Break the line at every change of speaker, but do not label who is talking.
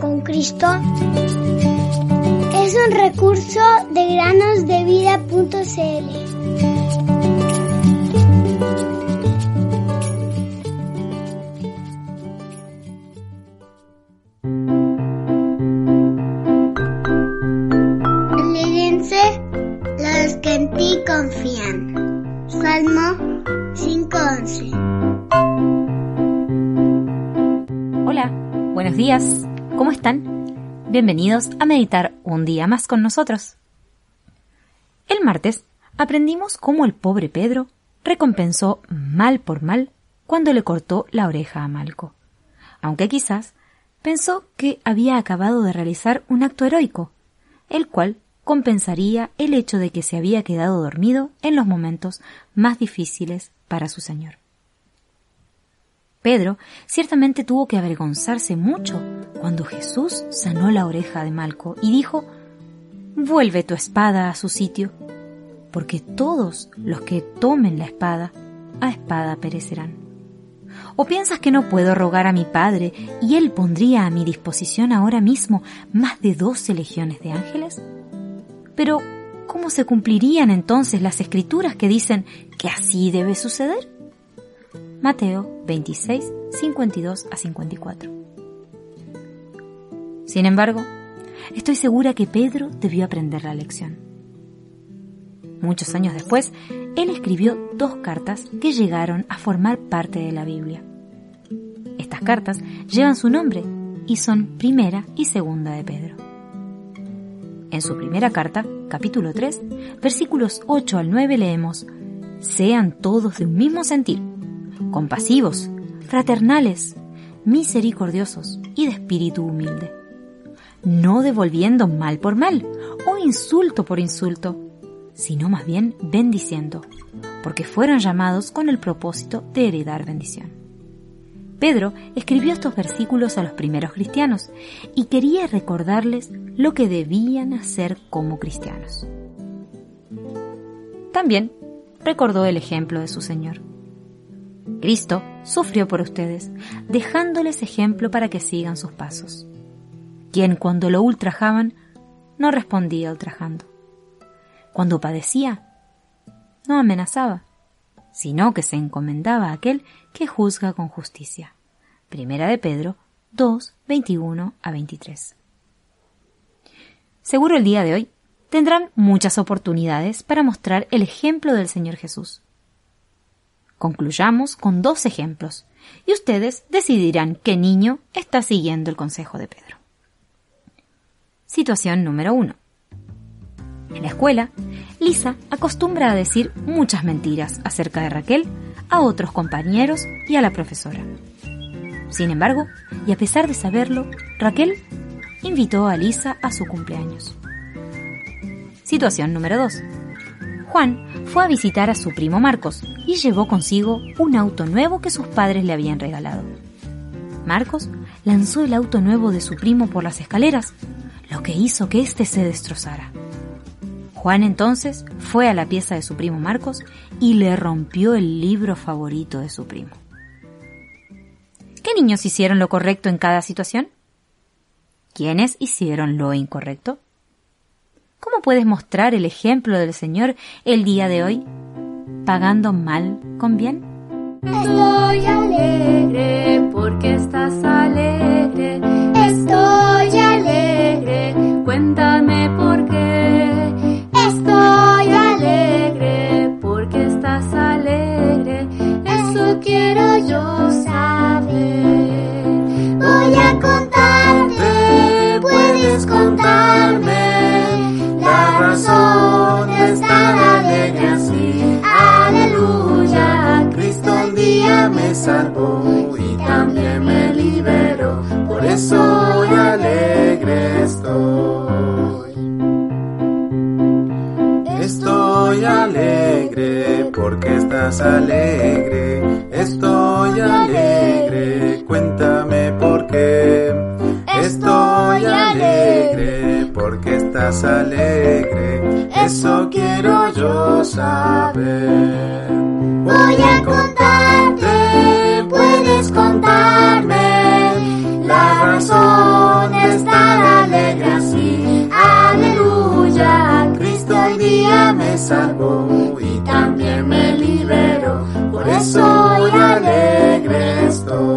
con Cristo es un recurso de granosdevida.cl. los que en ti confían. Salmo 5:11
Hola, buenos días, ¿cómo están? Bienvenidos a meditar un día más con nosotros. El martes aprendimos cómo el pobre Pedro recompensó mal por mal cuando le cortó la oreja a Malco, aunque quizás pensó que había acabado de realizar un acto heroico, el cual compensaría el hecho de que se había quedado dormido en los momentos más difíciles para su Señor. Pedro ciertamente tuvo que avergonzarse mucho cuando Jesús sanó la oreja de Malco y dijo, Vuelve tu espada a su sitio, porque todos los que tomen la espada, a espada perecerán. ¿O piensas que no puedo rogar a mi Padre y Él pondría a mi disposición ahora mismo más de doce legiones de ángeles? Pero, ¿cómo se cumplirían entonces las escrituras que dicen que así debe suceder? Mateo 26, 52 a 54. Sin embargo, estoy segura que Pedro debió aprender la lección. Muchos años después, él escribió dos cartas que llegaron a formar parte de la Biblia. Estas cartas llevan su nombre y son primera y segunda de Pedro. En su primera carta, capítulo 3, versículos 8 al 9 leemos, Sean todos de un mismo sentir, compasivos, fraternales, misericordiosos y de espíritu humilde, no devolviendo mal por mal o insulto por insulto, sino más bien bendiciendo, porque fueron llamados con el propósito de heredar bendición. Pedro escribió estos versículos a los primeros cristianos y quería recordarles lo que debían hacer como cristianos. También recordó el ejemplo de su Señor. Cristo sufrió por ustedes, dejándoles ejemplo para que sigan sus pasos. Quien cuando lo ultrajaban, no respondía ultrajando. Cuando padecía, no amenazaba, sino que se encomendaba a aquel que juzga con justicia. Primera de Pedro 2, 21 a 23. Seguro el día de hoy tendrán muchas oportunidades para mostrar el ejemplo del Señor Jesús. Concluyamos con dos ejemplos y ustedes decidirán qué niño está siguiendo el consejo de Pedro. Situación número 1. En la escuela, Lisa acostumbra a decir muchas mentiras acerca de Raquel a otros compañeros y a la profesora. Sin embargo, y a pesar de saberlo, Raquel invitó a Lisa a su cumpleaños. Situación número 2. Juan fue a visitar a su primo Marcos y llevó consigo un auto nuevo que sus padres le habían regalado. Marcos lanzó el auto nuevo de su primo por las escaleras, lo que hizo que éste se destrozara. Juan entonces fue a la pieza de su primo Marcos y le rompió el libro favorito de su primo. ¿Qué niños hicieron lo correcto en cada situación? ¿Quiénes hicieron lo incorrecto? ¿Cómo puedes mostrar el ejemplo del Señor el día de hoy? ¿Pagando mal con bien?
Y también me liberó. Por eso hoy alegre estoy.
Estoy alegre porque estás alegre. Estoy alegre, cuéntame por qué. Estoy alegre porque estás alegre. Eso quiero yo saber.
Voy a contarte,
salvó y también me liberó. Por eso hoy alegre estoy.